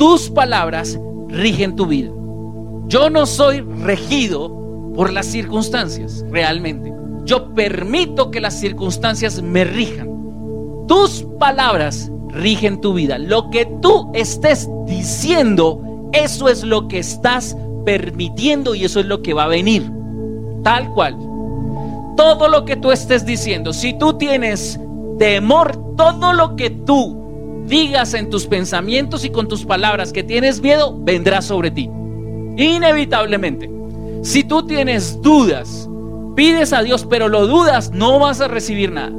tus palabras rigen tu vida. Yo no soy regido por las circunstancias, realmente. Yo permito que las circunstancias me rijan. Tus palabras rigen tu vida. Lo que tú estés diciendo, eso es lo que estás permitiendo y eso es lo que va a venir. Tal cual. Todo lo que tú estés diciendo, si tú tienes temor, todo lo que tú digas en tus pensamientos y con tus palabras que tienes miedo, vendrá sobre ti. Inevitablemente. Si tú tienes dudas, pides a Dios, pero lo dudas, no vas a recibir nada.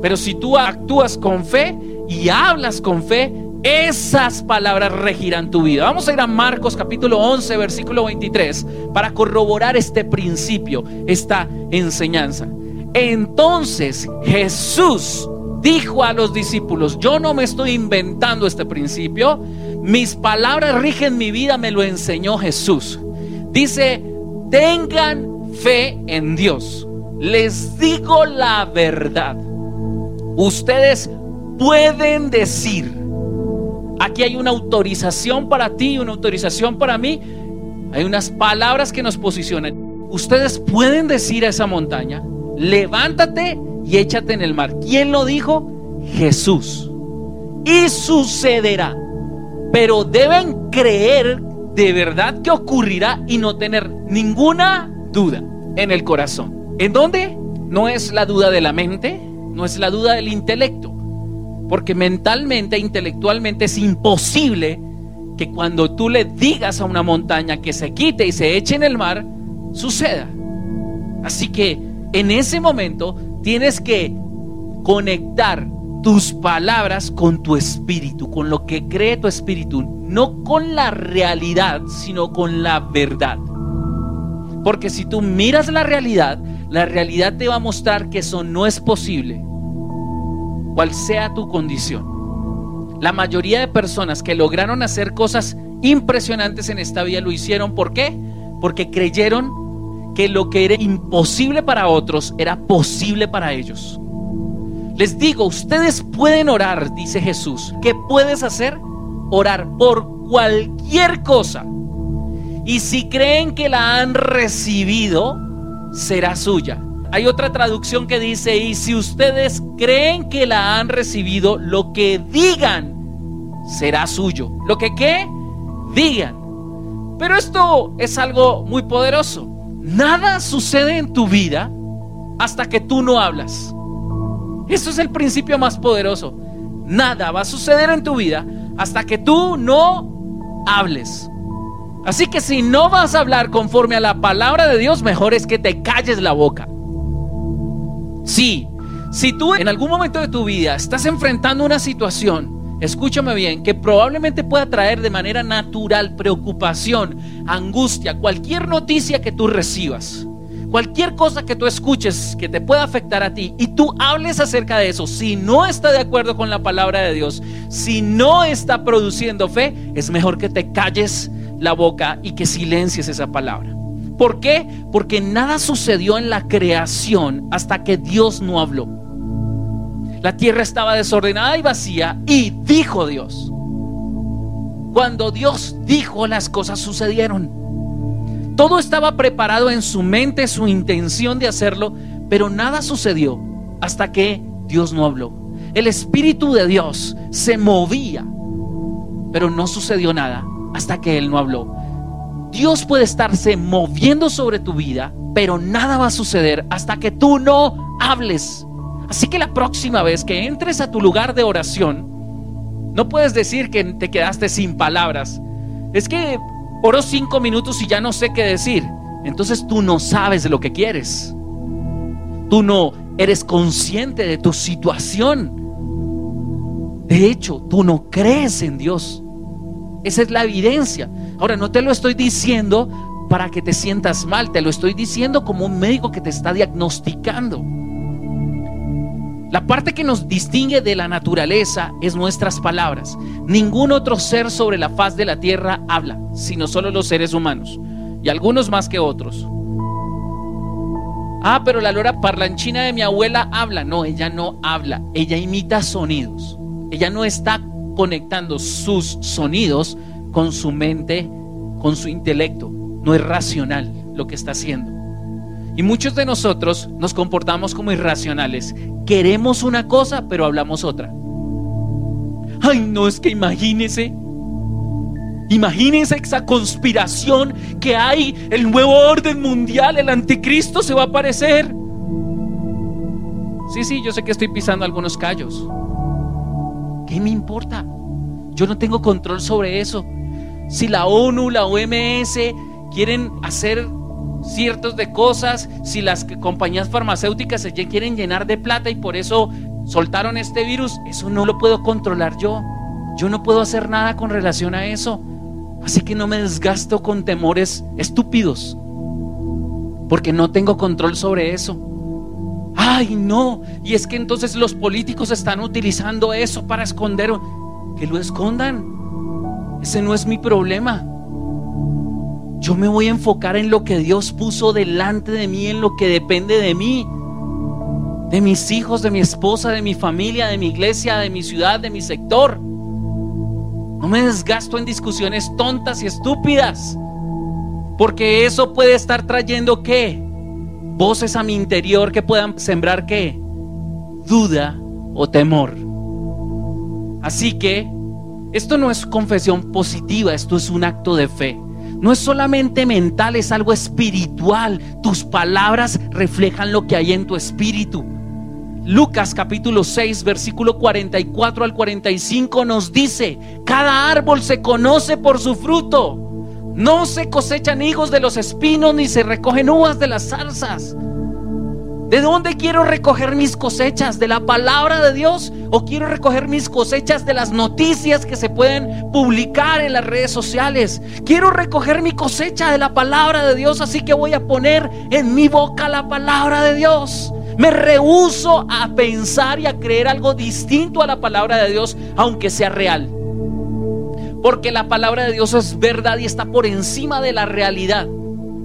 Pero si tú actúas con fe y hablas con fe, esas palabras regirán tu vida. Vamos a ir a Marcos capítulo 11, versículo 23, para corroborar este principio, esta enseñanza. Entonces Jesús dijo a los discípulos, yo no me estoy inventando este principio, mis palabras rigen mi vida, me lo enseñó Jesús. Dice, tengan fe en Dios. Les digo la verdad. Ustedes pueden decir, aquí hay una autorización para ti, una autorización para mí. Hay unas palabras que nos posicionan. Ustedes pueden decir a esa montaña, levántate y échate en el mar. ¿Quién lo dijo? Jesús. Y sucederá. Pero deben creer de verdad que ocurrirá y no tener ninguna duda en el corazón. ¿En dónde? No es la duda de la mente, no es la duda del intelecto. Porque mentalmente, intelectualmente es imposible que cuando tú le digas a una montaña que se quite y se eche en el mar, suceda. Así que en ese momento tienes que conectar tus palabras con tu espíritu, con lo que cree tu espíritu, no con la realidad, sino con la verdad. Porque si tú miras la realidad, la realidad te va a mostrar que eso no es posible, cual sea tu condición. La mayoría de personas que lograron hacer cosas impresionantes en esta vida lo hicieron, ¿por qué? Porque creyeron que lo que era imposible para otros era posible para ellos. Les digo, ustedes pueden orar, dice Jesús. ¿Qué puedes hacer? Orar por cualquier cosa. Y si creen que la han recibido, será suya. Hay otra traducción que dice, y si ustedes creen que la han recibido, lo que digan será suyo. Lo que qué? Digan. Pero esto es algo muy poderoso. Nada sucede en tu vida hasta que tú no hablas. Eso es el principio más poderoso. Nada va a suceder en tu vida hasta que tú no hables. Así que si no vas a hablar conforme a la palabra de Dios, mejor es que te calles la boca. Sí, si tú en algún momento de tu vida estás enfrentando una situación escúchame bien, que probablemente pueda traer de manera natural preocupación, angustia, cualquier noticia que tú recibas, cualquier cosa que tú escuches que te pueda afectar a ti y tú hables acerca de eso, si no está de acuerdo con la palabra de Dios, si no está produciendo fe, es mejor que te calles la boca y que silencies esa palabra. ¿Por qué? Porque nada sucedió en la creación hasta que Dios no habló. La tierra estaba desordenada y vacía y dijo Dios. Cuando Dios dijo las cosas sucedieron. Todo estaba preparado en su mente, su intención de hacerlo, pero nada sucedió hasta que Dios no habló. El Espíritu de Dios se movía, pero no sucedió nada hasta que Él no habló. Dios puede estarse moviendo sobre tu vida, pero nada va a suceder hasta que tú no hables. Así que la próxima vez que entres a tu lugar de oración, no puedes decir que te quedaste sin palabras. Es que oro cinco minutos y ya no sé qué decir. Entonces tú no sabes lo que quieres. Tú no eres consciente de tu situación. De hecho, tú no crees en Dios. Esa es la evidencia. Ahora, no te lo estoy diciendo para que te sientas mal, te lo estoy diciendo como un médico que te está diagnosticando. La parte que nos distingue de la naturaleza es nuestras palabras. Ningún otro ser sobre la faz de la tierra habla, sino solo los seres humanos, y algunos más que otros. Ah, pero la lora parlanchina de mi abuela habla. No, ella no habla, ella imita sonidos. Ella no está conectando sus sonidos con su mente, con su intelecto. No es racional lo que está haciendo. Y muchos de nosotros nos comportamos como irracionales. Queremos una cosa, pero hablamos otra. Ay, no es que imagínese. Imagínense esa conspiración que hay, el nuevo orden mundial, el anticristo se va a aparecer. Sí, sí, yo sé que estoy pisando algunos callos. ¿Qué me importa? Yo no tengo control sobre eso. Si la ONU, la OMS quieren hacer ciertos de cosas, si las compañías farmacéuticas se quieren llenar de plata y por eso soltaron este virus, eso no lo puedo controlar yo. Yo no puedo hacer nada con relación a eso. Así que no me desgasto con temores estúpidos, porque no tengo control sobre eso. Ay, no. Y es que entonces los políticos están utilizando eso para esconder. Que lo escondan. Ese no es mi problema. Yo me voy a enfocar en lo que Dios puso delante de mí, en lo que depende de mí. De mis hijos, de mi esposa, de mi familia, de mi iglesia, de mi ciudad, de mi sector. No me desgasto en discusiones tontas y estúpidas. Porque eso puede estar trayendo qué? voces a mi interior que puedan sembrar qué? Duda o temor. Así que esto no es confesión positiva, esto es un acto de fe. No es solamente mental, es algo espiritual. Tus palabras reflejan lo que hay en tu espíritu. Lucas capítulo 6, versículo 44 al 45 nos dice, cada árbol se conoce por su fruto. No se cosechan higos de los espinos ni se recogen uvas de las zarzas. ¿De dónde quiero recoger mis cosechas? ¿De la palabra de Dios? ¿O quiero recoger mis cosechas de las noticias que se pueden publicar en las redes sociales? Quiero recoger mi cosecha de la palabra de Dios, así que voy a poner en mi boca la palabra de Dios. Me rehuso a pensar y a creer algo distinto a la palabra de Dios, aunque sea real. Porque la palabra de Dios es verdad y está por encima de la realidad.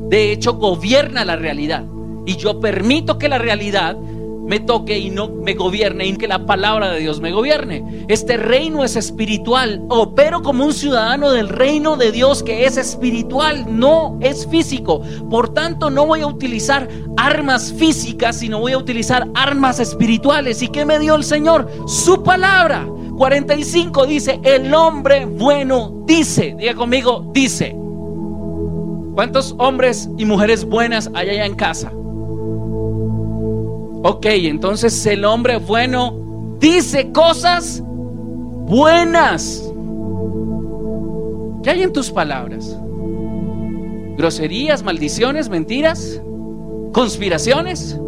De hecho, gobierna la realidad. Y yo permito que la realidad me toque y no me gobierne y que la palabra de Dios me gobierne. Este reino es espiritual. Opero como un ciudadano del reino de Dios que es espiritual, no es físico. Por tanto, no voy a utilizar armas físicas, sino voy a utilizar armas espirituales. ¿Y qué me dio el Señor? Su palabra. 45 dice, el hombre bueno dice, diga conmigo, dice. ¿Cuántos hombres y mujeres buenas hay allá en casa? Ok, entonces el hombre bueno dice cosas buenas. ¿Qué hay en tus palabras? ¿Groserías, maldiciones, mentiras? ¿Conspiraciones?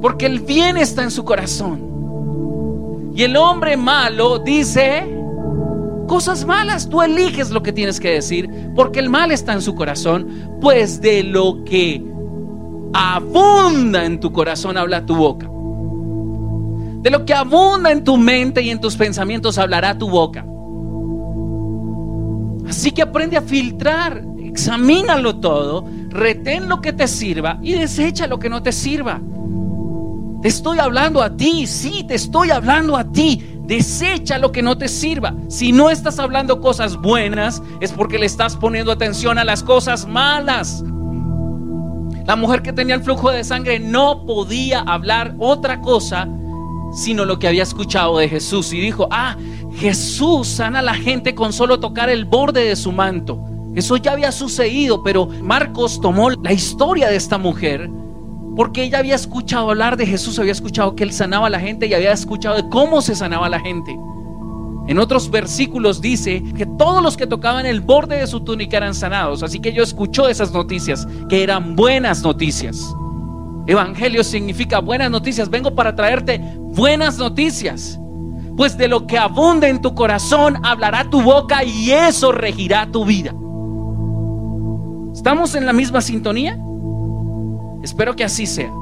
Porque el bien está en su corazón. Y el hombre malo dice cosas malas. Tú eliges lo que tienes que decir porque el mal está en su corazón. Pues de lo que abunda en tu corazón habla tu boca. De lo que abunda en tu mente y en tus pensamientos hablará tu boca. Así que aprende a filtrar, examínalo todo, retén lo que te sirva y desecha lo que no te sirva. Te estoy hablando a ti, sí, te estoy hablando a ti. Desecha lo que no te sirva. Si no estás hablando cosas buenas, es porque le estás poniendo atención a las cosas malas. La mujer que tenía el flujo de sangre no podía hablar otra cosa sino lo que había escuchado de Jesús. Y dijo, ah, Jesús sana a la gente con solo tocar el borde de su manto. Eso ya había sucedido, pero Marcos tomó la historia de esta mujer porque ella había escuchado hablar de Jesús, había escuchado que él sanaba a la gente y había escuchado de cómo se sanaba a la gente. En otros versículos dice que todos los que tocaban el borde de su túnica eran sanados. Así que yo escuchó esas noticias, que eran buenas noticias. Evangelio significa buenas noticias. Vengo para traerte buenas noticias. Pues de lo que abunda en tu corazón hablará tu boca y eso regirá tu vida. ¿Estamos en la misma sintonía? Espero que así sea.